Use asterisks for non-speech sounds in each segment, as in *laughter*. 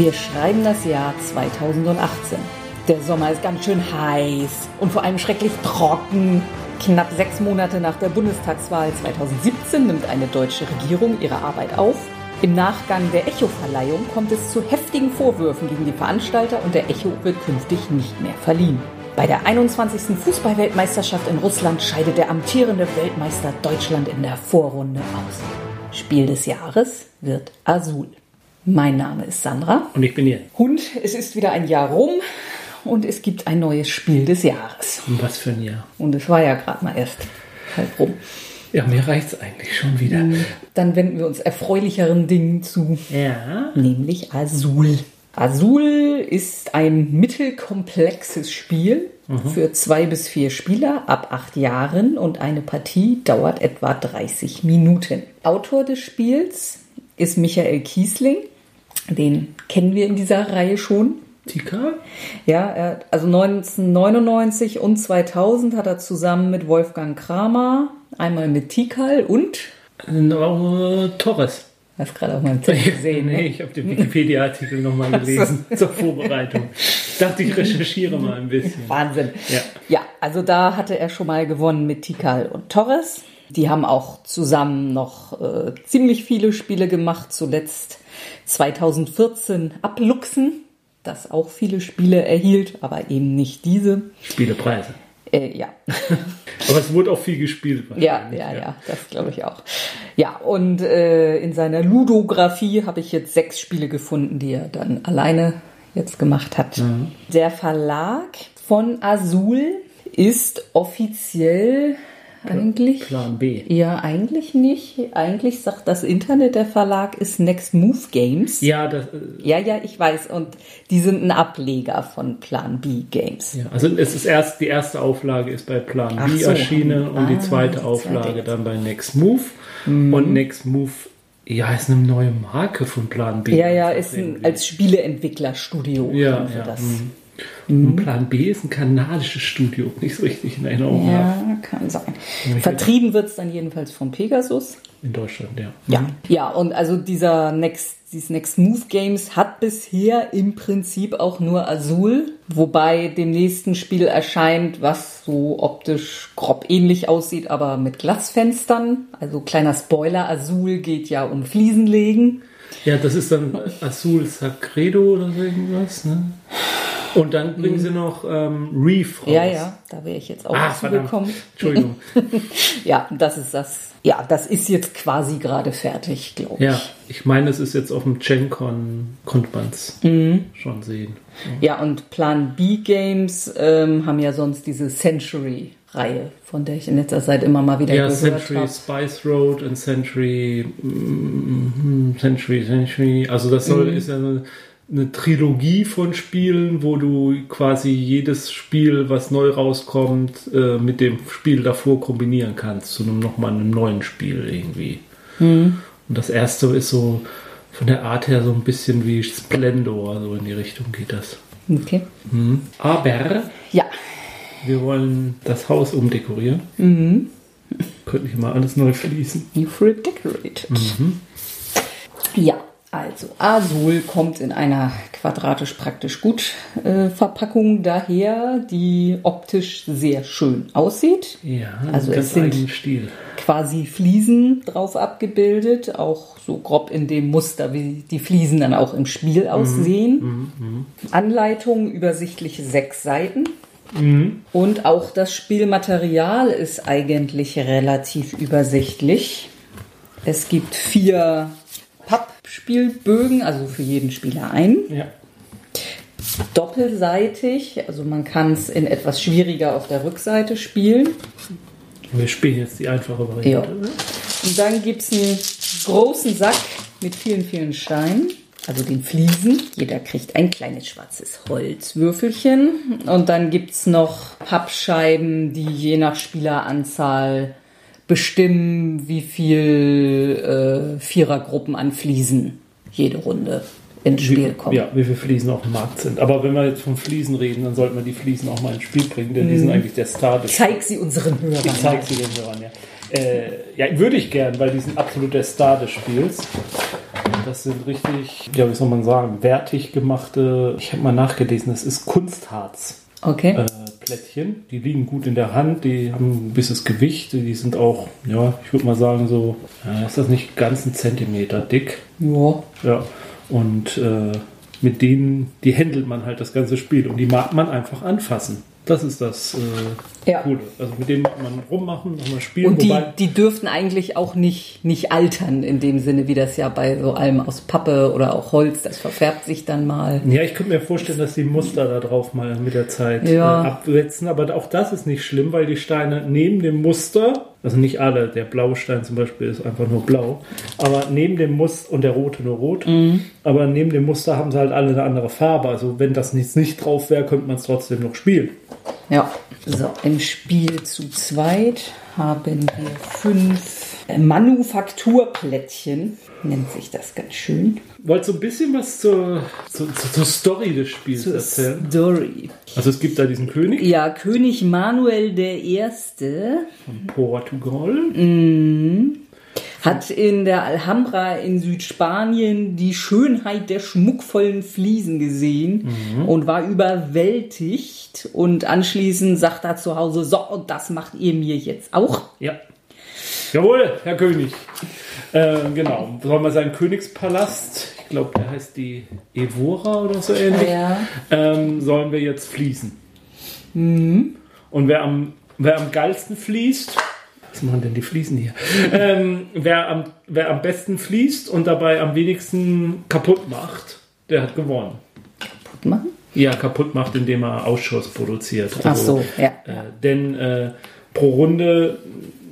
Wir schreiben das Jahr 2018. Der Sommer ist ganz schön heiß und vor allem schrecklich trocken. Knapp sechs Monate nach der Bundestagswahl 2017 nimmt eine deutsche Regierung ihre Arbeit auf. Im Nachgang der Echo-Verleihung kommt es zu heftigen Vorwürfen gegen die Veranstalter und der Echo wird künftig nicht mehr verliehen. Bei der 21. Fußballweltmeisterschaft in Russland scheidet der amtierende Weltmeister Deutschland in der Vorrunde aus. Spiel des Jahres wird Azul. Mein Name ist Sandra. Und ich bin hier. Und es ist wieder ein Jahr rum und es gibt ein neues Spiel des Jahres. Und was für ein Jahr. Und es war ja gerade mal erst halb rum. Ja, mir reicht es eigentlich schon wieder. Dann wenden wir uns erfreulicheren Dingen zu, Ja. nämlich Azul. Azul ist ein mittelkomplexes Spiel für zwei bis vier Spieler ab acht Jahren und eine Partie dauert etwa 30 Minuten. Autor des Spiels ist Michael Kiesling. Den kennen wir in dieser Reihe schon. Tika? Ja, er, also 1999 und 2000 hat er zusammen mit Wolfgang Kramer, einmal mit Tikal und, No, Torres. hast gerade auf meinem Zettel *laughs* gesehen, nee, ne? ich habe den Wikipedia-Artikel nochmal *laughs* gelesen zur Vorbereitung. Dachte ich recherchiere mal ein bisschen. Wahnsinn. Ja. ja, also da hatte er schon mal gewonnen mit Tikal und Torres. Die haben auch zusammen noch äh, ziemlich viele Spiele gemacht, zuletzt 2014 Abluchsen, das auch viele Spiele erhielt, aber eben nicht diese. Spielepreise. Äh, ja. *laughs* Aber es wurde auch viel gespielt. Ja, ja, ja, das glaube ich auch. Ja, und äh, in seiner Ludografie habe ich jetzt sechs Spiele gefunden, die er dann alleine jetzt gemacht hat. Der Verlag von Azul ist offiziell eigentlich. Plan B. Ja, eigentlich nicht. Eigentlich sagt das Internet, der Verlag ist Next Move Games. Ja, das, äh, Ja, ja, ich weiß. Und die sind ein Ableger von Plan B Games. ja, also es ist erst die erste Auflage ist bei Plan Ach B so. erschienen und Ah, die die zweite zweite Auflage dann bei Next Move. Und Next Move, ja, ist eine neue Marke von Plan B. Ja, ja, ist ein, als Spieleentwicklerstudio. Ja, ja, das. mhm. Und Plan B ist ein kanadisches Studio, nicht so richtig in Erinnerung. Ja, kann sein. Vertrieben wird es dann jedenfalls von Pegasus. In Deutschland, ja. Ja. Ja, und also dieser Next, dieses Next Move Games hat bisher im Prinzip auch nur Azul, wobei dem nächsten Spiel erscheint, was so optisch grob ähnlich aussieht, aber mit Glasfenstern. Also kleiner Spoiler, Azul geht ja um Fliesenlegen. Ja, das ist dann Azul Sacredo oder irgendwas, ne? Und dann bringen sie noch ähm, Reef raus. Mhm. Ja, ja, da wäre ich jetzt auch Ah, zugekommen. Entschuldigung. *laughs* Ja, das ist das. Ja, das ist jetzt quasi gerade fertig, glaube ich. Ja, ich meine, es ist jetzt auf dem GenCon, konnte man es Mhm. schon sehen. Ja, und Plan B Games ähm, haben ja sonst diese Century-Reihe, von der ich in letzter Zeit immer mal wieder Ja, gehört Century habe. Spice Road und Century, mm, Century, Century. Also das soll, ist ja eine, eine Trilogie von Spielen, wo du quasi jedes Spiel, was neu rauskommt, äh, mit dem Spiel davor kombinieren kannst zu einem nochmal einem neuen Spiel irgendwie. Und das erste ist so von der Art her so ein bisschen wie Splendor, so in die Richtung geht das. Okay. Mhm. Aber Ja, wir wollen das Haus umdekorieren. Könnte nicht mal alles neu fließen. you've redecorated. Ja, also Azul kommt in einer quadratisch praktisch gut äh, Verpackung daher, die optisch sehr schön aussieht. Ja, Also es sind- Stil. quasi Fliesen drauf abgebildet, auch so grob in dem Muster, wie die Fliesen dann auch im Spiel aussehen. Anleitung übersichtliche sechs Seiten. Und auch das Spielmaterial ist eigentlich relativ übersichtlich. Es gibt vier Pappspielbögen, also für jeden Spieler einen Ja. doppelseitig, also man kann es in etwas schwieriger auf der Rückseite spielen. Wir spielen jetzt die einfache Ja. Variante. ne? Und dann gibt es einen großen Sack mit vielen, vielen Steinen, also den Fliesen. Jeder kriegt ein kleines schwarzes Holzwürfelchen. Und dann gibt es noch Pappscheiben, die je nach Spieleranzahl bestimmen, wie viel äh, Vierergruppen an Fliesen jede Runde ins Spiel kommen. ja, wie viele Fliesen auf dem Markt sind. Aber wenn wir jetzt von Fliesen reden, dann sollten wir die Fliesen auch mal ins Spiel bringen, denn die sind eigentlich der Star des Zeig sie unseren Hörern. Ich zeige sie den Hörern, ja. Äh, ja, würde ich gern, weil die sind absolut der Star des Spiels. das sind richtig, ja, wie soll man sagen, wertig gemachte, ich habe mal nachgelesen, das ist Kunstharz. Okay. Äh, Plättchen. Die liegen gut in der Hand, die haben ein bisschen Gewicht, die sind auch, ja, ich würde mal sagen, so, ja, ist das nicht ganz ein Zentimeter dick. Ja. Ja. Und äh, mit denen, die händelt man halt das ganze Spiel und die mag man einfach anfassen. Das ist das äh, Ja. Coole. Also mit denen mag man rummachen, nochmal spielen. Und die, die dürften eigentlich auch nicht, nicht altern in dem Sinne, wie das ja bei so allem aus Pappe oder auch Holz, das verfärbt sich dann mal. ja, ich könnte mir vorstellen, dass die Muster da drauf mal mit der Zeit Ja. äh, absetzen, aber auch das ist nicht schlimm, weil die Steine neben dem Muster, also nicht alle, der blaue Stein zum Beispiel ist einfach nur blau, aber neben dem Muster und der rote nur rot, Mhm. aber neben dem Muster haben sie halt alle eine andere Farbe. Also wenn das nicht, nicht drauf wäre, könnte man es trotzdem noch spielen. Ja. So, im Spiel zu zweit haben wir fünf Manufakturplättchen, nennt sich das ganz schön. Wolltest du ein bisschen was zur, zur, zur, zur Story des Spiels erzählen? Story. Also es gibt da diesen König Ja, König Manuel der Erste von Portugal. Hat in der Alhambra in Südspanien die Schönheit der schmuckvollen Fliesen gesehen und war überwältigt. Und anschließend sagt er zu Hause, so, und das macht ihr mir jetzt auch. Ja. Jawohl, Herr König. Äh, genau. Sollen wir seinen Königspalast, ich glaube, der heißt die Evora oder so ähnlich, Ja. ähm, sollen wir jetzt fließen. Und wer am, wer am geilsten fließt, was machen denn die Fliesen hier? ähm, wer, am, wer am besten fließt und dabei am wenigsten kaputt macht, der hat gewonnen. Gut machen. Ja, kaputt macht, indem er Ausschuss produziert. Ach so, ja. Äh, denn äh, pro Runde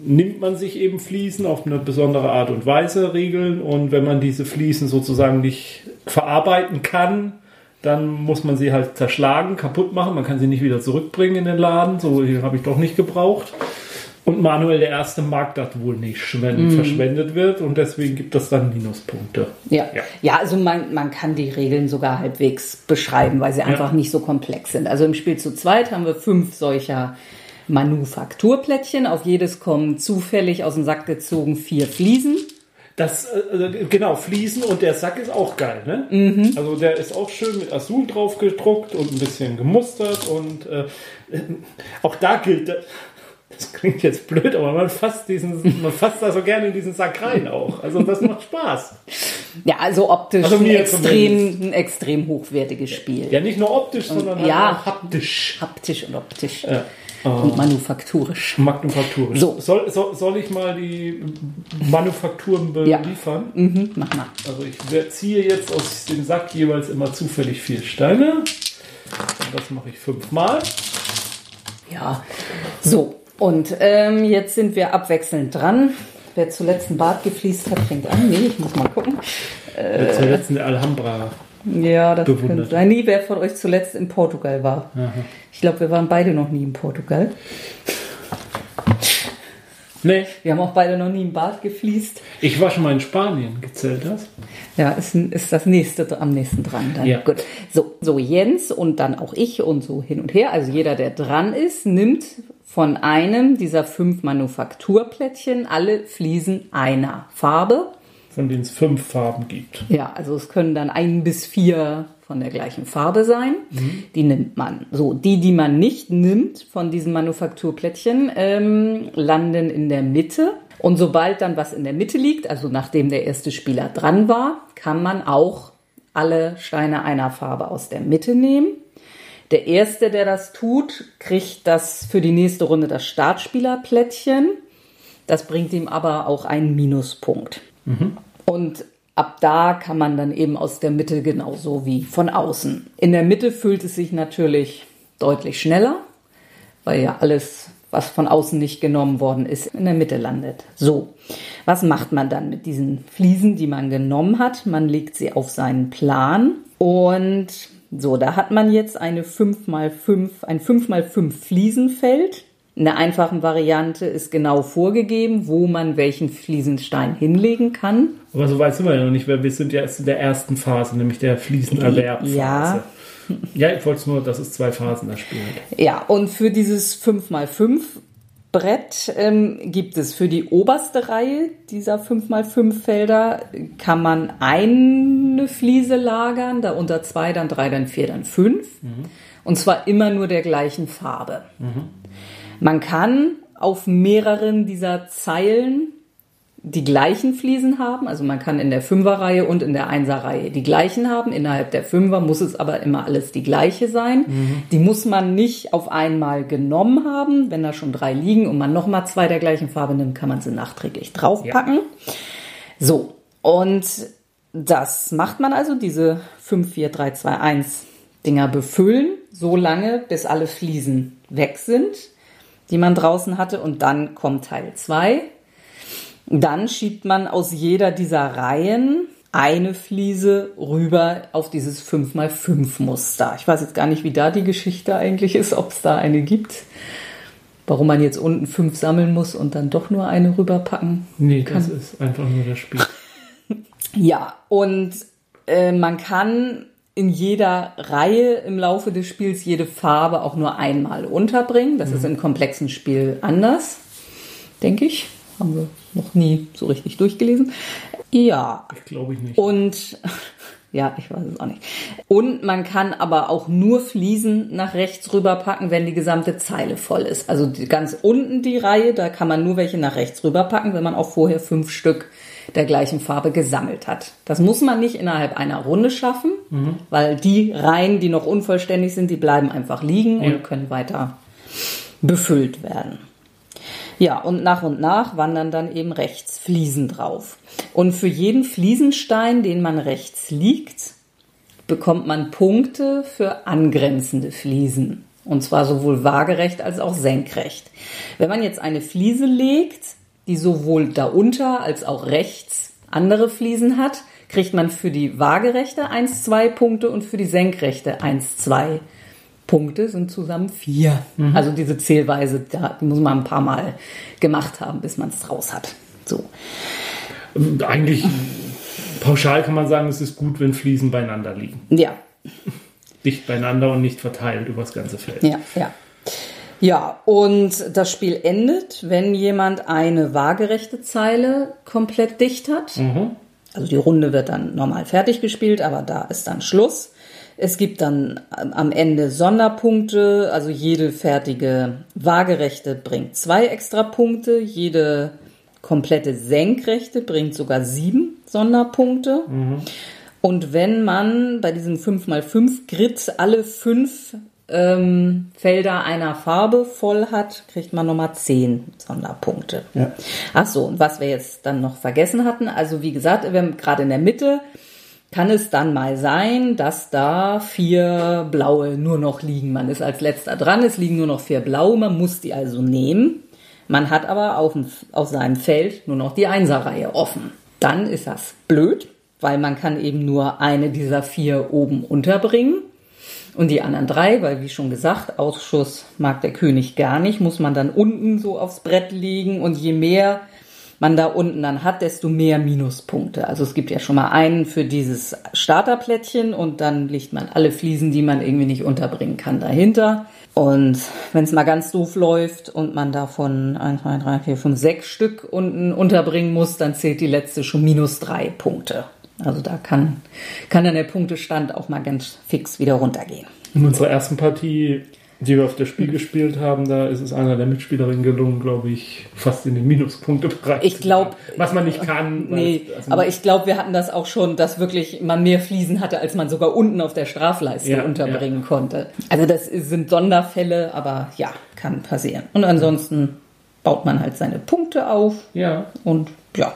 nimmt man sich eben Fliesen auf eine besondere Art und Weise Regeln und wenn man diese Fliesen sozusagen nicht verarbeiten kann, dann muss man sie halt zerschlagen, kaputt machen. Man kann sie nicht wieder zurückbringen in den Laden. So hier habe ich doch nicht gebraucht. Und Manuel der Erste mag das wohl nicht, wenn verschwendet wird und deswegen gibt es dann Minuspunkte. Ja. Ja. ja, also man, man kann die Regeln sogar halbwegs beschreiben, weil sie einfach nicht so komplex sind. Also im Spiel zu zweit haben wir fünf solcher Manufakturplättchen. Auf jedes kommen zufällig aus dem Sack gezogen vier Fliesen. Das, äh, genau, Fliesen und der Sack ist auch geil, ne? Also der ist auch schön mit Azul drauf gedruckt und ein bisschen gemustert und äh, äh, auch da gilt, das klingt jetzt blöd, aber man fasst diesen, man fasst da so gerne in diesen Sack rein auch. Also das macht Spaß. Ja, also optisch Also ein, extrem, ein extrem hochwertiges Spiel. Ja, nicht nur optisch, sondern halt Ja. auch haptisch. Haptisch und optisch. Ja. Und manufakturisch. Manufakturisch. So. Soll, soll, soll ich mal die Manufakturen Ja. beliefern? Mhm, mach mal. Also ich ziehe jetzt aus dem Sack jeweils immer zufällig vier Steine. Und das mache ich fünfmal. Ja, so. Und ähm, jetzt sind wir abwechselnd dran. Wer zuletzt einen Bart gefliest hat, fängt an. Nee, ich muss mal gucken. Äh, zur letzten Alhambra. Ja, das Bewundert. könnte sein. Nie, wer von euch zuletzt in Portugal war. Ich glaube, wir waren beide noch nie in Portugal. Nee, Wir haben auch beide noch nie einen Bart gefliest. ich war schon mal in Spanien. Gezählt das? Ja, ist, ist das nächste am nächsten dran. Dann. Ja. Gut. So, so Jens und dann auch ich und so hin und her. Also jeder, der dran ist, nimmt von einem dieser fünf Manufakturplättchen alle Fliesen einer Farbe. Von denen es fünf Farben gibt. Ja, also es können dann ein bis vier von der gleichen Farbe sein. Die nimmt man. So, die, die man nicht nimmt von diesen Manufakturplättchen, ähm, landen in der Mitte. Und sobald dann was in der Mitte liegt, also nachdem der erste Spieler dran war, kann man auch alle Steine einer Farbe aus der Mitte nehmen. Der erste, der das tut, kriegt das für die nächste Runde das Startspielerplättchen. Das bringt ihm aber auch einen Minuspunkt. Und ab da kann man dann eben aus der Mitte genauso wie von außen. In der Mitte fühlt es sich natürlich deutlich schneller, weil ja alles, was von außen nicht genommen worden ist, in der Mitte landet. So, was macht man dann mit diesen Fliesen, die man genommen hat? Man legt sie auf seinen Plan und so, da hat man jetzt eine 5x5, ein 5x5 Fliesenfeld. In der einfachen Variante ist genau vorgegeben, wo man welchen Fliesenstein hinlegen kann. Aber so weit sind wir ja noch nicht, weil wir sind ja erst in der ersten Phase, nämlich der Fliesenerwerbphase. Ja. Ja, ich wollte nur, dass es zwei Phasen das Spiel hat. Ja, und für dieses 5x5 Brett ähm, gibt es für die oberste Reihe dieser 5x5 Felder, kann man eine Fliese lagern, darunter zwei, dann drei, dann vier, dann fünf. Mhm. Und zwar immer nur der gleichen Farbe. Mhm. Man kann auf mehreren dieser Zeilen die gleichen Fliesen haben. Also man kann in der Fünferreihe und in der Einserreihe die gleichen haben. Innerhalb der Fünfer muss es aber immer alles die gleiche sein. Mhm. Die muss man nicht auf einmal genommen haben. Wenn da schon drei liegen und man nochmal zwei der gleichen Farbe nimmt, kann man sie nachträglich draufpacken. Ja. So, und das macht man also, diese 5, 4, 3, 2, 1 Dinger befüllen, so lange, bis alle Fliesen weg sind, die man draußen hatte. Und dann kommt Teil 2 dann schiebt man aus jeder dieser Reihen eine Fliese rüber auf dieses 5x5 Muster. Ich weiß jetzt gar nicht, wie da die Geschichte eigentlich ist, ob es da eine gibt. Warum man jetzt unten fünf sammeln muss und dann doch nur eine rüberpacken Nee, kann. das ist einfach nur das Spiel. *laughs* ja, und äh, man kann in jeder Reihe im Laufe des Spiels jede Farbe auch nur einmal unterbringen. Das mhm. ist im komplexen Spiel anders, denke ich. Haben wir noch nie so richtig durchgelesen. Ja. Ich glaube ich nicht. Und *laughs* ja, ich weiß es auch nicht. Und man kann aber auch nur Fliesen nach rechts rüberpacken, wenn die gesamte Zeile voll ist. Also ganz unten die Reihe, da kann man nur welche nach rechts rüberpacken, wenn man auch vorher fünf Stück der gleichen Farbe gesammelt hat. Das muss man nicht innerhalb einer Runde schaffen, mhm. weil die Reihen, die noch unvollständig sind, die bleiben einfach liegen ja. und können weiter befüllt werden. Ja, und nach und nach wandern dann eben rechts Fliesen drauf. Und für jeden Fliesenstein, den man rechts liegt, bekommt man Punkte für angrenzende Fliesen. Und zwar sowohl waagerecht als auch senkrecht. Wenn man jetzt eine Fliese legt, die sowohl darunter als auch rechts andere Fliesen hat, kriegt man für die waagerechte 1, 2 Punkte und für die senkrechte 1, 2 Punkte. Punkte sind zusammen vier. Mhm. Also diese Zählweise, die muss man ein paar Mal gemacht haben, bis man es raus hat. So. Eigentlich pauschal kann man sagen, es ist gut, wenn Fliesen beieinander liegen. Ja. Dicht beieinander und nicht verteilt über das ganze Feld. Ja, ja. Ja, und das Spiel endet, wenn jemand eine waagerechte Zeile komplett dicht hat. Mhm. Also die Runde wird dann normal fertig gespielt, aber da ist dann Schluss. Es gibt dann am Ende Sonderpunkte, also jede fertige Waagerechte bringt zwei extra Punkte, jede komplette Senkrechte bringt sogar sieben Sonderpunkte. Mhm. Und wenn man bei diesem 5x5 Grid alle fünf ähm, Felder einer Farbe voll hat, kriegt man nochmal zehn Sonderpunkte. Ja. Ach so, und was wir jetzt dann noch vergessen hatten, also wie gesagt, wir haben gerade in der Mitte kann es dann mal sein, dass da vier blaue nur noch liegen. Man ist als letzter dran, es liegen nur noch vier blaue, man muss die also nehmen. Man hat aber auf, auf seinem Feld nur noch die Einserreihe offen. Dann ist das blöd, weil man kann eben nur eine dieser vier oben unterbringen. Und die anderen drei, weil wie schon gesagt, Ausschuss mag der König gar nicht, muss man dann unten so aufs Brett legen. Und je mehr man da unten dann hat, desto mehr Minuspunkte. Also es gibt ja schon mal einen für dieses Starterplättchen und dann legt man alle Fliesen, die man irgendwie nicht unterbringen kann, dahinter. Und wenn es mal ganz doof läuft und man davon 1, 2, 3, 4, 5, 6 Stück unten unterbringen muss, dann zählt die letzte schon minus drei Punkte. Also da kann, kann dann der Punktestand auch mal ganz fix wieder runtergehen. In unserer ersten Partie die wir auf der Spiel gespielt haben, da ist es einer der Mitspielerinnen gelungen, glaube ich, fast in den Minuspunktebereich. Ich glaube, was man nicht kann. Nee, also aber ich glaube, wir hatten das auch schon, dass wirklich man mehr Fliesen hatte, als man sogar unten auf der Strafleiste ja, unterbringen ja. konnte. Also das sind Sonderfälle, aber ja, kann passieren. Und ansonsten baut man halt seine Punkte auf. Ja. Und ja.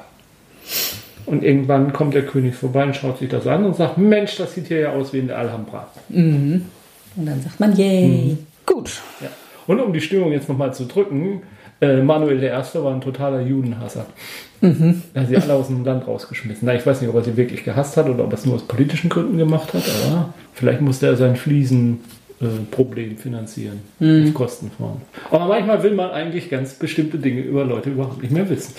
Und irgendwann kommt der König vorbei und schaut sich das an und sagt, Mensch, das sieht hier ja aus wie in der Alhambra. Mhm. Und dann sagt man, yay. Mhm. Gut. Ja. Und um die Stimmung jetzt nochmal zu drücken, äh, Manuel I. war ein totaler Judenhasser. Mhm. Er hat sie alle aus dem Land rausgeschmissen. Na, ich weiß nicht, ob er sie wirklich gehasst hat oder ob er es nur aus politischen Gründen gemacht hat, aber vielleicht musste er sein Fliesenproblem äh, finanzieren. Mhm. Auf Kosten von. Aber manchmal will man eigentlich ganz bestimmte Dinge über Leute überhaupt nicht mehr wissen.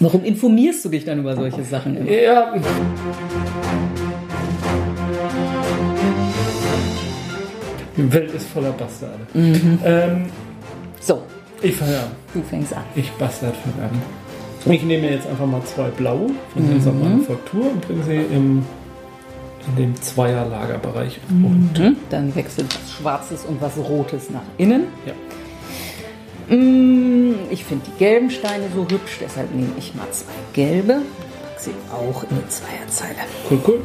Warum informierst du dich dann über solche Sachen? Immer? Ja. Die Welt ist voller Bastarde. Mhm. Ähm, so, Ich fange an. Du fängst an. Ich Bastard fange an. Ich nehme jetzt einfach mal zwei blaue von dieser Manufaktur und bringe sie im, in den Zweierlagerbereich. Mhm. Dann wechselt was Schwarzes und was Rotes nach innen. Ja. Mm, Ich finde die gelben Steine so hübsch, deshalb nehme ich mal zwei gelbe. Pack sie auch in die Zweierzeile. Cool, cool.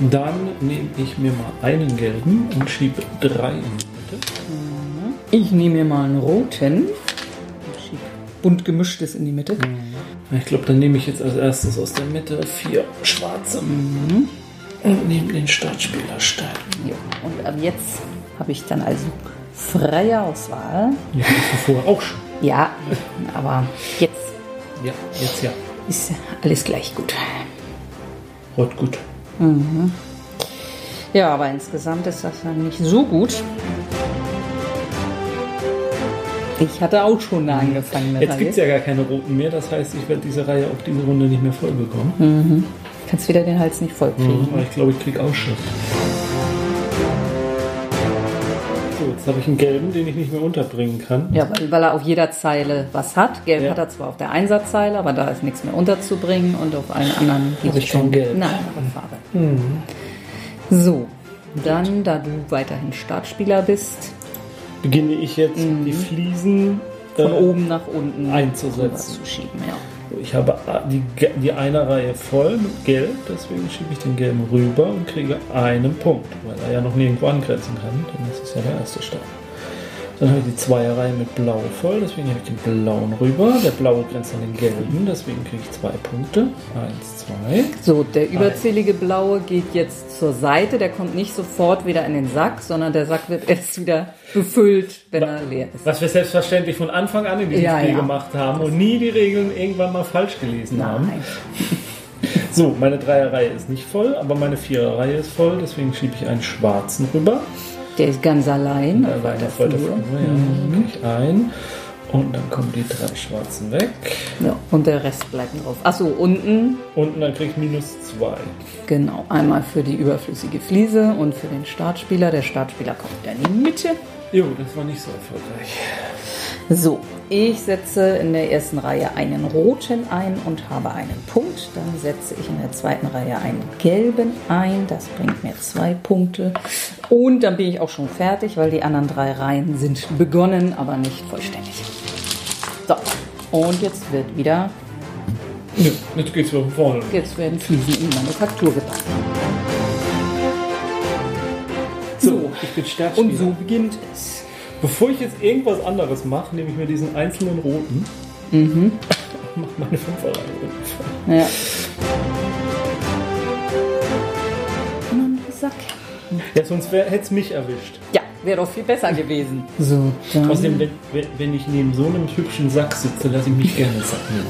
Dann nehme ich mir mal einen gelben und schiebe drei in die Mitte. Ich nehme mir mal einen roten und schiebe bunt gemischtes in die Mitte. Ich glaube, dann nehme ich jetzt als erstes aus der Mitte vier schwarze und nehme den Startspielerstein. Ja. Und ab jetzt habe ich dann also freie Auswahl. Ja, vorher auch schon. Ja, aber jetzt Ja, jetzt ja. ist alles gleich gut. Rot gut. Ja, aber insgesamt ist das dann nicht so gut. Ich hatte auch schon eine angefangene Jetzt Reihe. gibt es ja gar keine roten mehr, das heißt, ich werde diese Reihe auch diese Runde nicht mehr voll bekommen. Kannst wieder den Hals nicht voll kriegen. Aber ich glaube, ich kriege Ausschuss. Jetzt habe ich einen gelben, den ich nicht mehr unterbringen kann. Ja, weil, weil er auf jeder Zeile was hat. Gelb Ja. hat er zwar auf der Einsatzzeile, aber da ist nichts mehr unterzubringen und auf allen anderen Habe ich kein Gelb. Nein, Farbe. So, dann, da du weiterhin Startspieler bist, Beginne ich jetzt die Fliesen von äh, oben nach unten einzusetzen. zu schieben. Ja. Ich habe die, die eine Reihe voll mit Gelb, deswegen schiebe ich den gelben rüber und kriege einen Punkt, weil er ja noch nirgendwo angrenzen kann, denn das ist ja der erste Start. Dann habe ich die Zweierreihe mit Blau voll, deswegen habe ich den blauen rüber. Der blaue grenzt an den gelben, deswegen kriege ich zwei Punkte. Eins, zwei. So, der überzählige Blaue geht jetzt zur Seite. Der kommt nicht sofort wieder in den Sack, sondern der Sack wird *laughs* erst wieder befüllt, wenn er leer ist. Was wir selbstverständlich von Anfang an in diesem Ja, Spiel ja. gemacht haben und nie die Regeln irgendwann mal falsch gelesen haben. Nein. *laughs* So, meine Dreierreihe ist nicht voll, aber meine Viererreihe ist voll, deswegen schiebe ich einen schwarzen rüber. Der ist ganz allein. Auf weiter Flur. Flur, ja, dann ich ein. Und dann kommen die drei schwarzen weg. Ja, und der Rest bleibt drauf. Achso, unten, Und dann kriege ich minus zwei. genau, einmal für die überflüssige Fliese und für den Startspieler. Der Startspieler kommt wieder in die Mitte. Jo, das war nicht so erfolgreich. So, ich setze in der ersten Reihe einen roten ein und habe einen Punkt. Dann setze ich in der zweiten Reihe einen gelben ein. Das bringt mir zwei Punkte. Und dann bin ich auch schon fertig, weil die anderen drei Reihen sind begonnen, aber nicht vollständig. So, und jetzt wird wieder, Nö, jetzt geht's wieder von vorne. jetzt werden Fliesen in die Manufaktur gepackt. Startspieler. Und so beginnt es. Bevor ich jetzt irgendwas anderes mache, nehme ich mir diesen einzelnen roten. Mhm. *laughs* Mach meine Fünferreihe. Ja. Mann, Sack. Ja, sonst hätte es mich erwischt. Ja, wäre doch viel besser gewesen. So, dann. Außerdem, wenn, wenn- wenn ich neben so einem hübschen Sack sitze, lasse ich mich gerne sacken.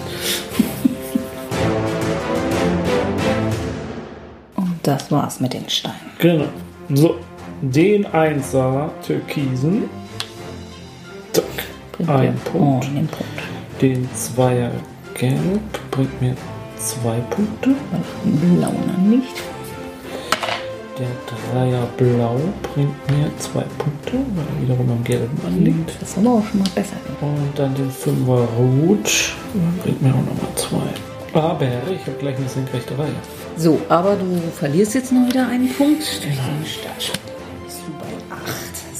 Und das war's mit den Steinen. Genau. So, den Einser Türkisen. Zack. Bringt Ein Punkt. Oh, Punkt. Den Zweier Gelb bringt mir zwei Punkte. Den blauen nicht. Der Dreier Blau bringt mir zwei Punkte, weil er wiederum am Gelben anliegt. Das ist aber auch schon mal besser. Und dann den Fünfer Rot bringt mir auch nochmal zwei. Aber ich habe gleich eine senkrechte Reihe. So, aber du verlierst jetzt noch wieder einen Punkt. Durch den Startspieler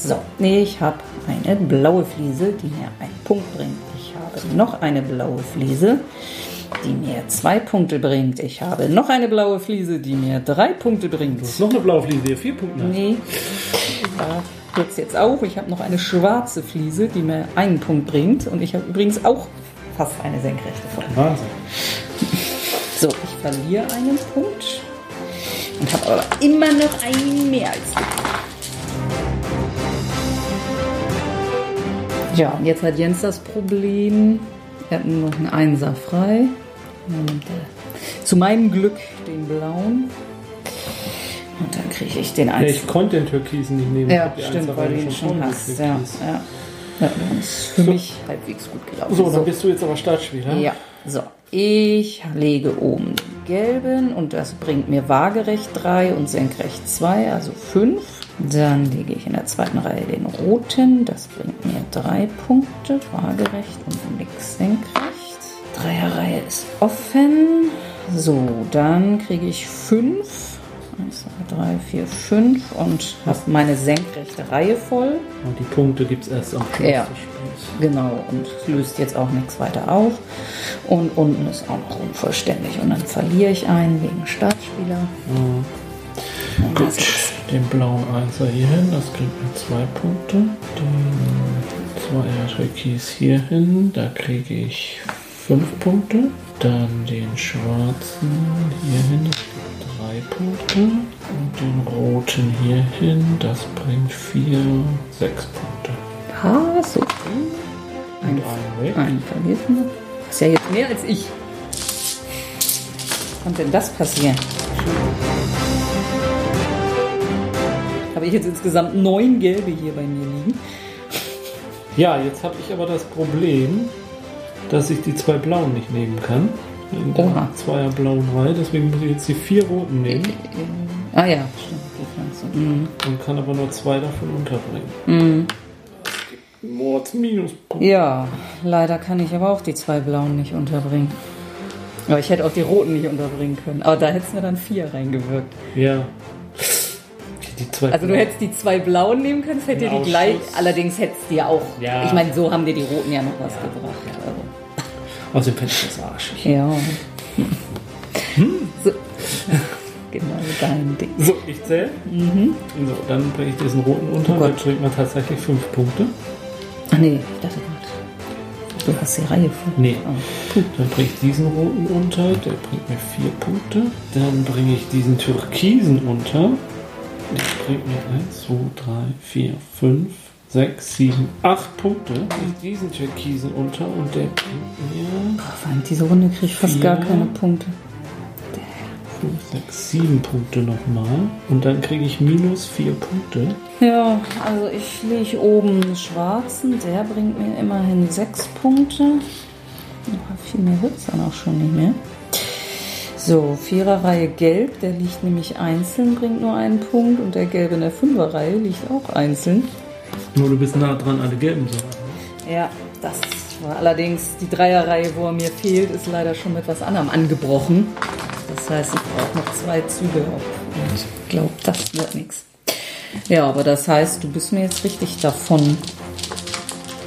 So, ich habe eine blaue Fliese, die mir einen Punkt bringt. Ich habe noch eine blaue Fliese, die mir zwei Punkte bringt. Ich habe noch eine blaue Fliese, die mir drei Punkte bringt. Ist noch eine blaue Fliese, hier vier Punkte. hat. Nee, da hört jetzt auf. Ich habe noch eine schwarze Fliese, die mir einen Punkt bringt. Und ich habe übrigens auch fast eine senkrechte voll. Wahnsinn. So, ich verliere einen Punkt und habe aber immer noch einen mehr als du. Ja, und jetzt hat Jens das Problem. Er hat nur noch einen Einser frei. Zu meinem Glück den blauen. Und dann kriege ich den Ja, Einser. ich konnte den Türkisen nicht nehmen. Ja, stimmt, weil du ihn schon hast. Ja, ja. ja, dann ist für mich halbwegs gut gelaufen. So, dann bist du jetzt aber Startspieler. Ja, so. Ich lege oben den gelben und das bringt mir waagerecht 3 und senkrecht 2, also 5. Dann lege ich in der zweiten Reihe den roten. Das bringt mir drei Punkte, waagerecht und links senkrecht. Dreierreihe ist offen. So, dann kriege ich fünf. Eins, zwei, drei, vier, fünf und habe meine senkrechte Reihe voll. Und die Punkte gibt es erst am Schluss Ja. Genau, und löst jetzt auch nichts weiter auf. Und unten ist auch noch unvollständig. Und dann verliere ich einen wegen Startspieler. Ist Gut, den blauen Einser hier hin, das kriegt mir zwei Punkte. Den Zweier Türkis hier hin, da kriege ich fünf Punkte. Dann den schwarzen hier hin, das gibt drei Punkte. Und den roten hier hin, das bringt vier, sechs Punkte. Ah, so. Einen einen man. Das ist ja jetzt mehr als ich. Wie konnte denn das passieren? Habe ich jetzt insgesamt neun gelbe hier bei mir liegen? Ja, jetzt habe ich aber das Problem, dass ich die zwei blauen nicht nehmen kann. In der Oha. Zweier blauen Reihe, deswegen muss ich jetzt die vier roten nehmen Ah ja, stimmt. die Mhm. und kann aber nur zwei davon unterbringen. Mhm. Mords Minuspunkt. Ja, leider kann ich aber auch die zwei blauen nicht unterbringen. Aber ich hätte auch die roten nicht unterbringen können. Aber da hättest du mir dann vier reingewirkt. Ja. Die zwei Also du hättest die zwei blauen nehmen können, hätte dir die gleich. Ausschuss. Allerdings hättest du ja auch. Ja. Ich meine, so haben dir die roten ja noch was gebracht. Also. Außerdem fände ich das arschig. Ja. So. Genau dein Ding. So, ich zähle. So, dann bringe ich diesen roten unter. Oh dann kriegt man tatsächlich fünf Punkte. Ach nee, ich dachte gerade. Du hast die Reihe voll. Nee. Oh. Dann bringe ich diesen roten unter, der bringt mir vier Punkte. Dann bringe ich diesen türkisen unter. Der bringt mir 1, 2, 3, 4, 5, 6, 7, 8 Punkte. Ich diesen türkisen unter und der bringt mir vor allem diese Runde kriege ich fast gar Vier. keine Punkte. 5, 6, 7 Punkte nochmal. Und dann kriege ich minus 4 Punkte. Ja, also ich lege oben einen schwarzen, der bringt mir immerhin sechs Punkte. Ja, viel mehr wird es dann auch schon nicht mehr. So, Viererreihe gelb, der liegt nämlich einzeln, bringt nur einen Punkt. Und der gelbe in der Fünferreihe liegt auch einzeln. Nur du bist nah dran, alle gelben zu haben. Ja, das war allerdings die Dreierreihe, wo er mir fehlt, ist leider schon mit was anderem angebrochen. Das heißt, ich brauche noch zwei Züge und ich glaube, das wird nichts. Ja, aber das heißt, du bist mir jetzt richtig davon.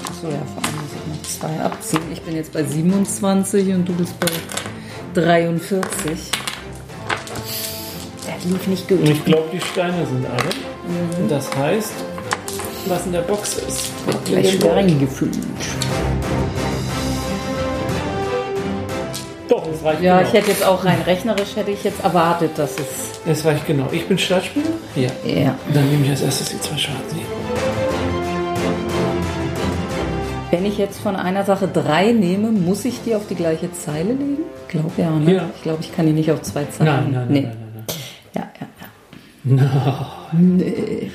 Achso, ja, vor allem muss ich noch zwei abziehen. Ich bin jetzt bei 27 und du bist bei 43. Der lief nicht Und gut. ich glaube, die Steine sind alle. Das heißt, was in der Box ist. Gleich schwer reingefühlt. Doch, es reicht Ja, genau. ich hätte jetzt auch rein rechnerisch hätte ich jetzt erwartet, dass es. Es reicht genau. Ich bin Startspieler? Ja. Ja. Dann nehme ich als erstes die zwei Schwarzen. Wenn ich jetzt von einer Sache drei nehme, muss ich die auf die gleiche Zeile legen? Ich glaube ja, ne? Ja. Ich glaube, ich kann die nicht auf zwei Zeilen. Nein, nein, nein, nee. nein, nein, nein. Ja, ja, ja. Nee.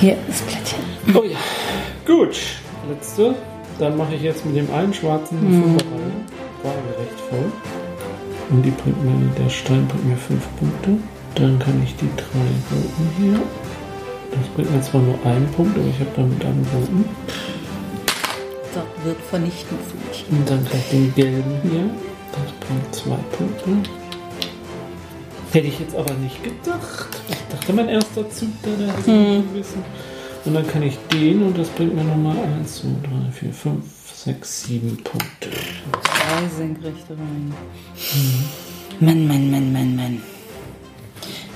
Hier ist Plättchen. Oh ja. Gut. Letzte. Dann mache ich jetzt mit dem einen schwarzen eine Fünferreihe. Waagerecht voll. Und die bringt mir, der Stein bringt mir fünf Punkte. Dann kann ich die drei roten hier. Das bringt mir zwar nur einen Punkt, aber ich habe damit einen roten. Das wird vernichtend für mich. Und dann kriege ich den gelben hier. Das bringt zwei Punkte. Hätte ich jetzt aber nicht gedacht. Ich dachte, mein erster Zug, da hätte ich nicht wissen. Und dann kann ich den und das bringt mir nochmal 1, 2, 3, 4, 5, 6, 7 Punkte. Zwei senkrechte rein. Mann, Mann, Mann, Mann, Mann.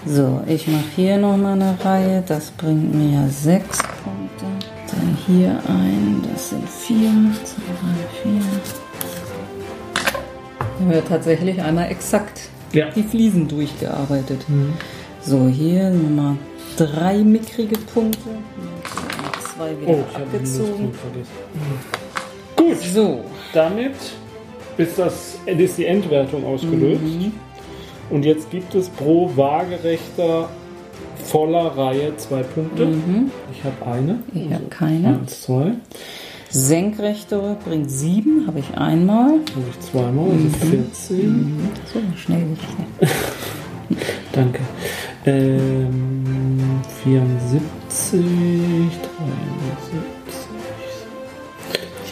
So, ich mache hier nochmal eine Reihe. Das bringt mir sechs Punkte. Dann hier ein. Das sind vier. Zwei, drei, vier. Haben wir tatsächlich einmal exakt Ja. die Fliesen durchgearbeitet. So, hier nochmal drei mickrige Punkte. Zwei wieder Oh, ich habe den abgezogen. Gut, So, damit ist, das, ist die Endwertung ausgelöst. Und jetzt gibt es pro waagerechter voller Reihe zwei Punkte. Ich habe eine. ich habe Also keine. Eins, zwei. Senkrechte bringt 7, habe ich einmal. Habe ich zweimal, also 14. So, schnell nicht. *laughs* Danke. Ähm, 74, 73.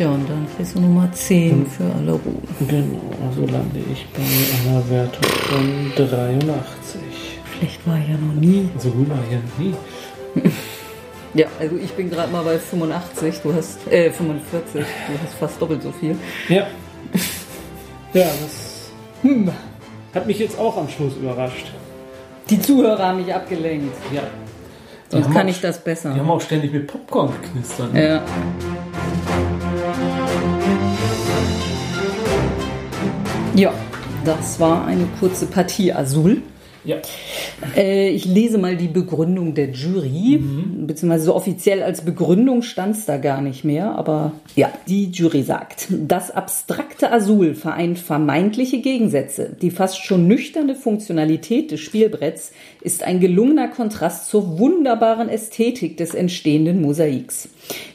Tja, und dann kriegst du Nummer 10 für alle Ruhen. Genau, also lande ich bei einer Wertung von 83. Schlecht war ich ja noch nie. So gut war ich ja noch nie. *laughs* Ja, also ich bin gerade mal bei 85, du hast, äh, 45, du hast fast doppelt so viel. Ja. *laughs* Ja, das hm, hat mich jetzt auch am Schluss überrascht. Die Zuhörer haben mich abgelenkt. Ja. Sonst kann ich das besser. Die haben auch ständig mit Popcorn geknistert. Ja. Ja, das war eine kurze Partie Azul. Ja. Äh, ich lese mal die Begründung der Jury, beziehungsweise so offiziell als Begründung stand es da gar nicht mehr, aber ja, die Jury sagt, das abstrakte Azul vereint vermeintliche Gegensätze. Die fast schon nüchterne Funktionalität des Spielbretts ist ein gelungener Kontrast zur wunderbaren Ästhetik des entstehenden Mosaiks.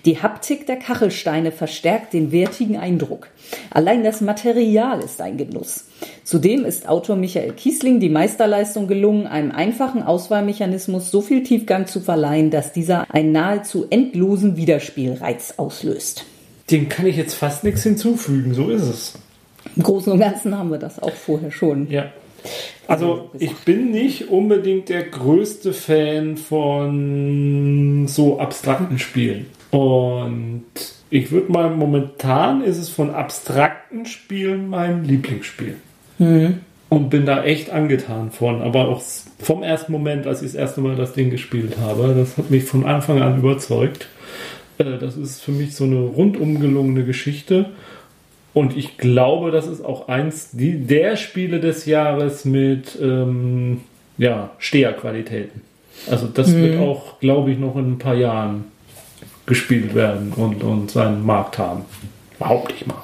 Die Haptik der Kachelsteine verstärkt den wertigen Eindruck. Allein das Material ist ein Genuss. Zudem ist Autor Michael Kiesling die Meisterleistung gelungen, einem einfachen Auswahlmechanismus so viel Tiefgang zu verleihen, dass dieser einen nahezu endlosen Wiederspielreiz auslöst. Dem kann ich jetzt fast nichts hinzufügen, so ist es. Im Großen und Ganzen haben wir das auch vorher schon. Ja. Also ich bin nicht unbedingt der größte Fan von so abstrakten Spielen. Und ich würde mal, momentan ist es von abstrakten Spielen mein Lieblingsspiel. Und bin da echt angetan von. Aber auch vom ersten Moment, als ich das erste Mal das Ding gespielt habe, das hat mich von Anfang an überzeugt. Äh, Das ist für mich so eine rundum gelungene Geschichte. Und ich glaube, das ist auch eins die, der Spiele des Jahres mit ähm, ja, Steherqualitäten. Also das wird auch, glaube ich, noch in ein paar Jahren gespielt werden und, und seinen Markt haben. Behaupte ich mal.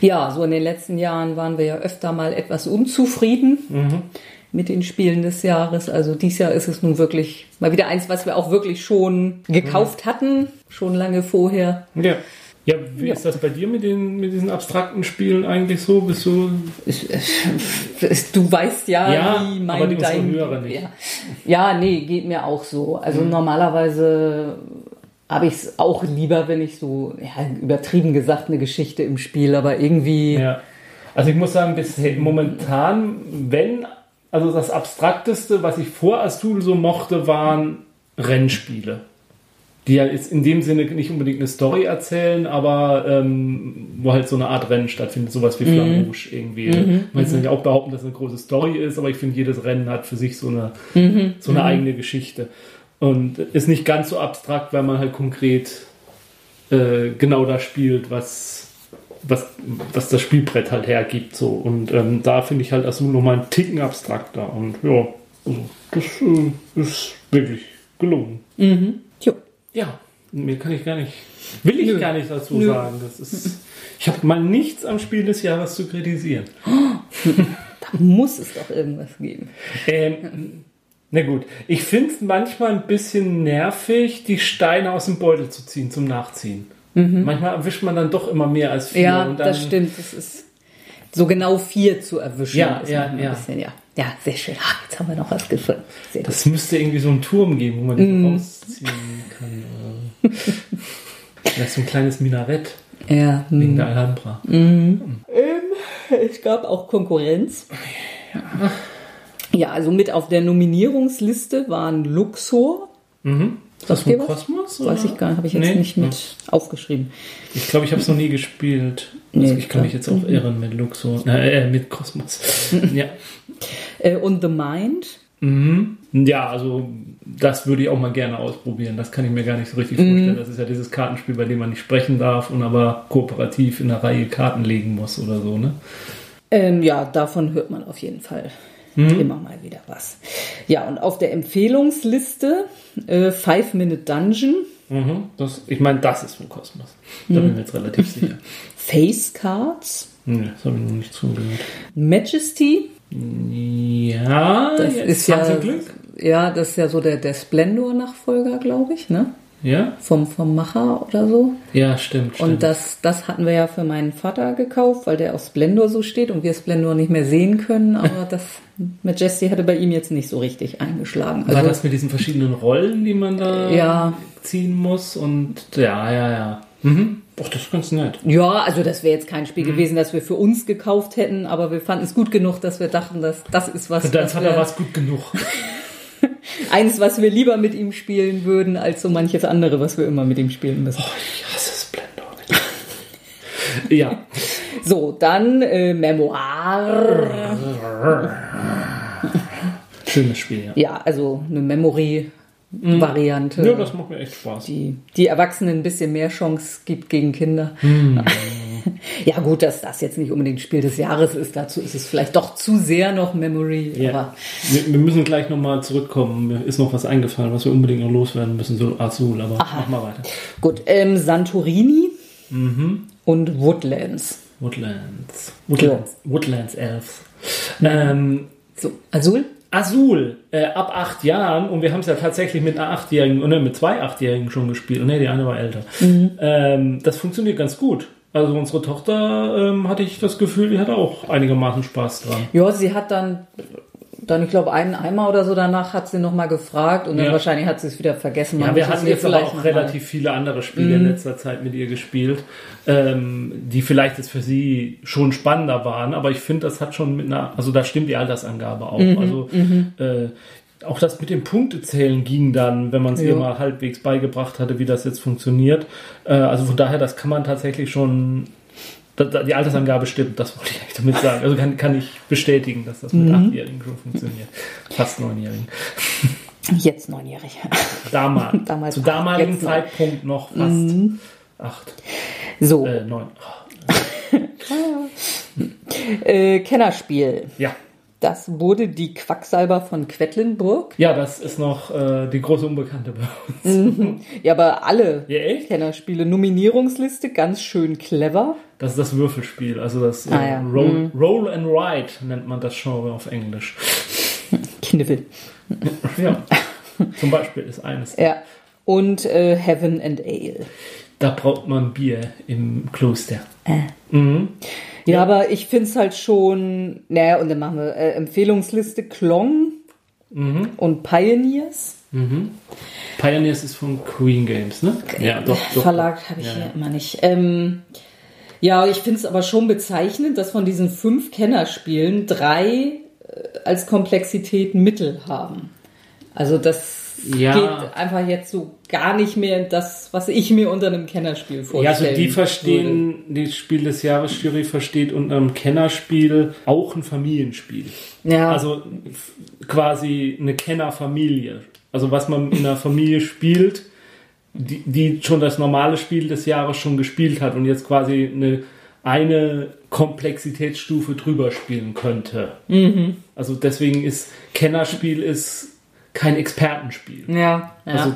Ja, so in den letzten Jahren waren wir ja öfter mal etwas unzufrieden mit den Spielen des Jahres. Also dieses Jahr ist es nun wirklich mal wieder eins, was wir auch wirklich schon gekauft hatten, schon lange vorher. Ja. Ja, wie Ja. ist das bei dir mit, den, mit diesen abstrakten Spielen eigentlich so? Bist du. Ich, du weißt ja, Ja, wie mein aber dein, Hörer nicht. Ja. ja, nee, geht mir auch so. Also normalerweise habe ich es auch lieber, wenn ich so, ja, übertrieben gesagt, eine Geschichte im Spiel, aber irgendwie. Ja. Also ich muss sagen, bis momentan, wenn, also das Abstrakteste, was ich vor Azul so mochte, waren Rennspiele. Die ja jetzt in dem Sinne nicht unbedingt eine Story erzählen, aber ähm, wo halt so eine Art Rennen stattfindet, sowas wie Flamme Rouge irgendwie. Man kann ja auch behaupten, dass es eine große Story ist, aber ich finde, jedes Rennen hat für sich so eine, so eine eigene Geschichte. Und ist nicht ganz so abstrakt, weil man halt konkret äh, genau das spielt, was, was, was das Spielbrett halt hergibt. So. Und ähm, da finde ich halt Azul nochmal einen Ticken abstrakter. Und ja, also das äh, ist wirklich gelungen. Jo. Ja, mir kann ich gar nicht, will ich Nö. gar nicht dazu Nö. sagen. Das ist, ich habe mal nichts am Spiel des Jahres zu kritisieren. *gasps* Da muss es doch irgendwas geben. Ähm, na gut, ich finde es manchmal ein bisschen nervig, die Steine aus dem Beutel zu ziehen zum Nachziehen. Manchmal erwischt man dann doch immer mehr als vier. Mhm. Ja, und dann, das stimmt. Das ist so genau vier zu erwischen. Ja, ist ja, ja. Bisschen, ja. Ja, sehr schön. Ah, jetzt haben wir noch was gefunden. Sehr gut. Das müsste irgendwie so einen Turm geben, wo man den Mhm. rausziehen kann. Das ist so ein kleines Minarett Ja, wegen der Alhambra. Es gab auch Konkurrenz. Ja, also mit auf der Nominierungsliste waren Luxor. Ist das dir von? Kosmos? Weiß oder? ich gar nicht, habe ich jetzt Nee? nicht mit aufgeschrieben. Ich glaube, ich habe es noch nie gespielt. Also Nee, ich kann mich jetzt auch irren mit Luxor. Äh, mit Kosmos. *laughs* ja. Äh, und The Mind. Mhm. Ja, also das würde ich auch mal gerne ausprobieren. Das kann ich mir gar nicht so richtig vorstellen. Das ist ja dieses Kartenspiel, bei dem man nicht sprechen darf und aber kooperativ in einer Reihe Karten legen muss oder so, ne? Ähm, ja, davon hört man auf jeden Fall immer mal wieder was. Ja, und auf der Empfehlungsliste äh, Five Minute Dungeon, Mhm. Das, ich meine, das ist von Kosmos. Da bin ich mir jetzt relativ sicher. *laughs* Face Cards, Nee, das habe ich noch nicht zugehört. Majesty. Ja, Das ist ja, Glück. ja, das ist ja so der, der Splendor-Nachfolger, glaube ich, ne? Ja? vom, vom Macher oder so. Ja, stimmt. stimmt. Und das, das hatten wir ja für meinen Vater gekauft, weil der auf Splendor so steht und wir Splendor nicht mehr sehen können. Aber *laughs* das Majesty hatte bei ihm jetzt nicht so richtig eingeschlagen. War Also, das mit diesen verschiedenen Rollen, die man da Ja. ziehen muss? Und ja, ja, ja. Mhm. Ach, das ist ganz nett. ja, also das wäre jetzt kein Mhm. Spiel gewesen, das wir für uns gekauft hätten, aber wir fanden es gut genug, dass wir dachten, dass das ist was, Für deinen was Vater wir, war es gut genug. *laughs* eins, was wir lieber mit ihm spielen würden, als so manches andere, was wir immer mit ihm spielen müssen. Oh, ich hasse Splendor. *laughs* ja. So, dann äh, Memoir. Schönes Spiel, ja. Ja, also eine Memory-Variante. Ja, das macht mir echt Spaß. die, die Erwachsenen ein bisschen mehr Chance gibt gegen Kinder. Hm. *laughs* *laughs* ja, gut, dass das jetzt nicht unbedingt Spiel des Jahres ist. Dazu ist es vielleicht doch zu sehr noch Memory. Ja. Aber Wir, wir müssen gleich nochmal zurückkommen. Mir ist noch was eingefallen, was wir unbedingt noch loswerden müssen, so Azul, aber mach mal weiter. gut, ähm, Santorini Mhm. und Woodlands. Woodlands. Woodlands, Woodlands Elves. Ähm, So, Azul? Azul, äh, ab acht Jahren, und wir haben es ja tatsächlich mit einer Achtjährigen, oder mit zwei Achtjährigen schon gespielt. Und nee, die eine war älter. Ähm, das funktioniert ganz gut. Also unsere Tochter ähm, hatte ich das Gefühl, die hatte auch einigermaßen Spaß dran. Ja, sie hat dann, dann ich glaube, einen Eimer oder so danach hat sie nochmal gefragt und dann Ja. wahrscheinlich hat sie es wieder vergessen. Ja, wir hatten jetzt aber auch relativ viele andere Spiele in letzter Zeit mit ihr gespielt, ähm, die vielleicht jetzt für sie schon spannender waren, aber ich finde, das hat schon mit einer, also da stimmt die Altersangabe auch. Also äh, auch das mit dem Punktezählen ging dann, wenn man es ihr Ja. mal halbwegs beigebracht hatte, wie das jetzt funktioniert. Äh, also von daher, das kann man tatsächlich schon. da- da- Die Altersangabe stimmt, das wollte ich eigentlich damit sagen. Also kann, kann ich bestätigen, dass das mit Achtjährigen schon funktioniert. Fast Neunjährigen. Jetzt neunjährig. Damals, *laughs* Damals zu damaligen. Zeitpunkt noch fast acht, So, äh, neun. *laughs* äh, Kennerspiel. Ja. Das wurde die Quacksalber von Quedlinburg. ja, das ist noch äh, die große Unbekannte bei uns. Ja, aber alle Ja, echt? Kennerspiele. Nominierungsliste, ganz schön clever. Das ist das Würfelspiel, also das äh, Ah, ja. Roll, Roll and Ride nennt man das Genre auf Englisch. Kniffel. Ja, zum Beispiel ist eines. Ja. Und äh, Heaven and Ale. Da braucht man Bier im Kloster. Ja, aber ich finde es halt schon. Naja, und dann machen wir äh, Empfehlungsliste Klong und Pioneers. Pioneers ist von Queen Games, ne? Ja, doch, doch. Verlag habe ich Ja, hier ja. immer nicht. Ähm, ja, ich finde es aber schon bezeichnend, dass von diesen fünf Kennerspielen drei äh, als Komplexität Mittel haben. Also das Ja. geht einfach jetzt so gar nicht mehr in das, was ich mir unter einem Kennerspiel Ja, vorstelle. also die verstehen, die Spiel des Jahres Jury versteht unter einem Kennerspiel auch ein Familienspiel. Ja. Also quasi eine Kennerfamilie. Also was man in einer Familie spielt, die, die schon das normale Spiel des Jahres schon gespielt hat und jetzt quasi eine, eine Komplexitätsstufe drüber spielen könnte. Mhm. Also deswegen ist Kennerspiel ist kein Expertenspiel. Ja, ja.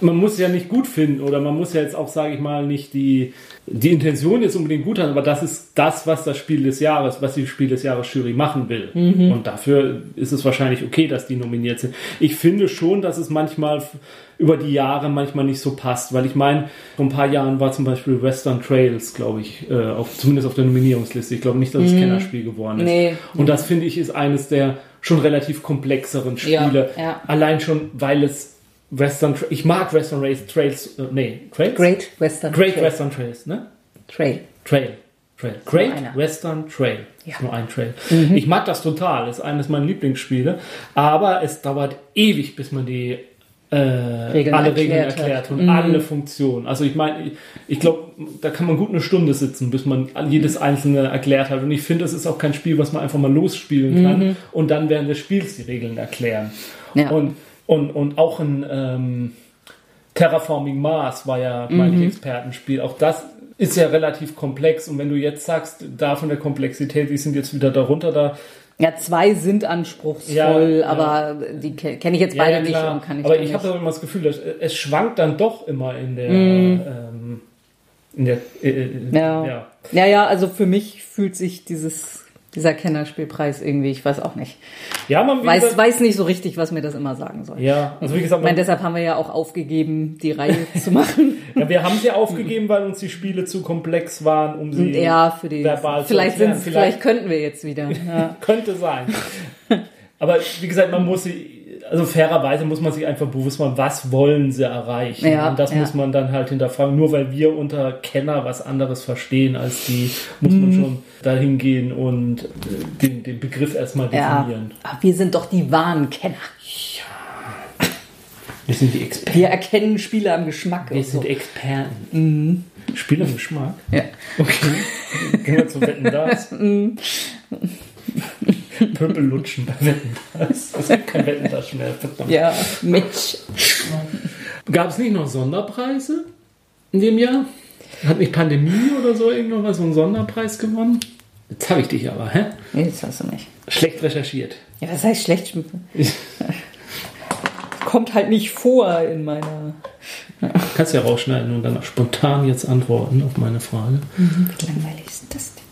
Man muss ja nicht gut finden oder man muss ja jetzt auch, sage ich mal, nicht die, die Intention jetzt unbedingt gut haben, aber das ist das, was das Spiel des Jahres, was die Spiel des Jahres Jury machen will. Und dafür ist es wahrscheinlich okay, dass die nominiert sind. Ich finde schon, dass es manchmal über die Jahre manchmal nicht so passt, weil ich meine, vor ein paar Jahren war zum Beispiel Western Trails, glaube ich, äh, auf, zumindest auf der Nominierungsliste. Ich glaube nicht, dass es Kennerspiel geworden ist. Nee. Und das finde ich ist eines der schon relativ komplexeren Spiele. Ja, ja. Allein schon, weil es Western, ich mag Western Race Trails, äh, nee, Trails? Great Western Great Trail. Western Trails, ne? Trail. Trail. Trail. Great. Western Trail. Ja. Nur ein Trail. Ich mag das total, ist eines meiner Lieblingsspiele, aber es dauert ewig, bis man die äh, Regeln alle Regeln erklärt hat. erklärt und alle Funktionen. Also ich meine, ich, ich glaube, da kann man gut eine Stunde sitzen, bis man jedes einzelne erklärt hat. Und ich finde, es ist auch kein Spiel, was man einfach mal losspielen kann und dann während des Spiels die Regeln erklären. Ja. Und, und, und auch ein ähm, Terraforming Mars war ja, meine ich, Expertenspiel. Auch das ist ja relativ komplex. Und wenn du jetzt sagst, da von der Komplexität, die sind jetzt wieder darunter, da Ja, zwei sind anspruchsvoll, Ja, ja. aber die ke- kenne ich jetzt beide nicht und kann ich Aber ich habe immer das Gefühl, dass äh, es schwankt dann doch immer in der, Mhm. ähm, in der, äh, äh, Ja. ja. ja, ja, also für mich fühlt sich dieses, dieser Kennerspielpreis irgendwie, ich weiß auch nicht. Ja, man Weiß, gesagt- weiß nicht so richtig, was mir das immer sagen soll. Ja, also wie gesagt, Ich meine, man, deshalb haben wir ja auch aufgegeben, die Reihe *laughs* zu machen. ja, wir haben sie aufgegeben, weil uns die Spiele zu komplex waren, um sie ja, für die. verbal zu Vielleicht, erklären. sind's, vielleicht könnten wir jetzt wieder. *laughs* Ja. Könnte sein. Aber wie gesagt, man muss sie, also fairerweise muss man sich einfach bewusst machen, was wollen sie erreichen. Ja, und das ja. muss man dann halt hinterfragen. Nur weil wir unter Kenner was anderes verstehen als die, muss Mhm. man schon dahin gehen und äh, den, den Begriff erstmal ja. definieren. Aber wir sind doch die wahren Kenner. Wir sind die Experten. Wir erkennen Spiele am Geschmack. Wir Und so. sind Experten. Spiel im Geschmack. Ja. Okay. Gehen wir zu Wetten das. *laughs* Pöbel lutschen bei Wetten das. Es gibt kein Wetten das mehr. Verdammt. ja, Mensch. Gab es nicht noch Sonderpreise in dem Jahr? Hat nicht Pandemie oder so irgendwo was so einen Sonderpreis gewonnen? Jetzt habe ich dich aber, hä? Jetzt hast du mich. Schlecht recherchiert. Ja, was heißt schlecht? Kommt halt nicht vor in meiner. Kannst ja rausschneiden und dann auch spontan jetzt antworten auf meine Frage. Wie langweilig ist das denn?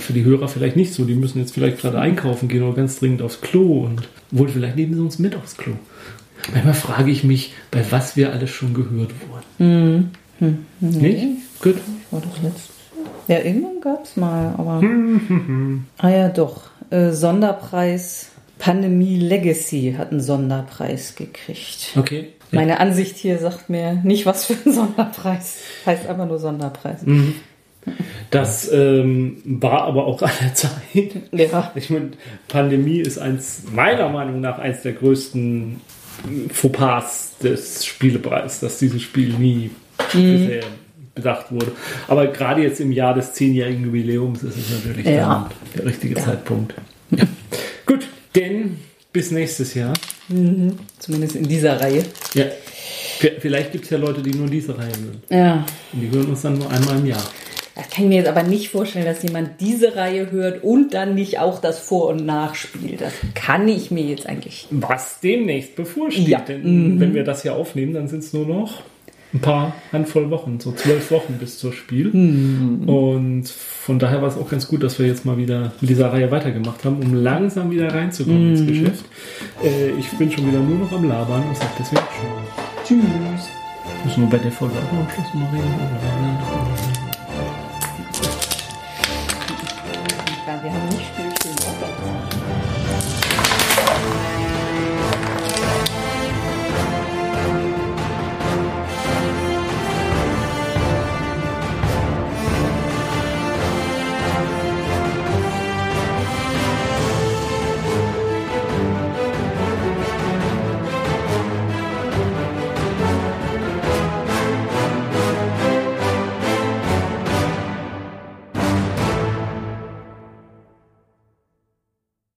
Für die Hörer vielleicht nicht so. Die müssen jetzt vielleicht gerade einkaufen gehen oder ganz dringend aufs Klo und wohl vielleicht nehmen sie uns mit aufs Klo. Manchmal frage ich mich, bei was wir alles schon gehört wurden. Nicht? Gut. War das letztes Ja, irgendwann gab es mal, aber. *laughs* ah ja, doch. Äh, Sonderpreis Pandemie Legacy hat einen Sonderpreis gekriegt. Okay. Meine Ansicht hier sagt mir nicht, was für ein Sonderpreis. Heißt einfach nur Sonderpreis. Das ähm, war aber auch an der Zeit. Ja. Ich meine, Pandemie ist eins, meiner Meinung nach, eins der größten Fauxpas des Spielepreises, dass dieses Spiel nie bisher bedacht wurde. Aber gerade jetzt im Jahr des zehnjährigen Jubiläums ist es natürlich Ja. der richtige Zeitpunkt. Ja. Gut, denn bis nächstes Jahr. Zumindest in dieser Reihe. Ja. Vielleicht gibt es ja Leute, die nur diese Reihe hören. Ja. Und die hören uns dann nur einmal im Jahr. Da kann ich mir jetzt aber nicht vorstellen, dass jemand diese Reihe hört und dann nicht auch das Vor- und Nachspiel. Das kann ich mir jetzt eigentlich. Was demnächst bevorsteht. Ja. Denn wenn wir das hier aufnehmen, dann sind es nur noch ein paar Handvoll Wochen, so zwölf Wochen bis zur Spiel. Und von daher war es auch ganz gut, dass wir jetzt mal wieder mit dieser Reihe weitergemacht haben, um langsam wieder reinzukommen ins Geschäft. Äh, ich bin schon wieder nur noch am Labern und sage deswegen schon. Tschüss. Müssen wir bei der Folge auch noch am Schluss mal reden? Oder?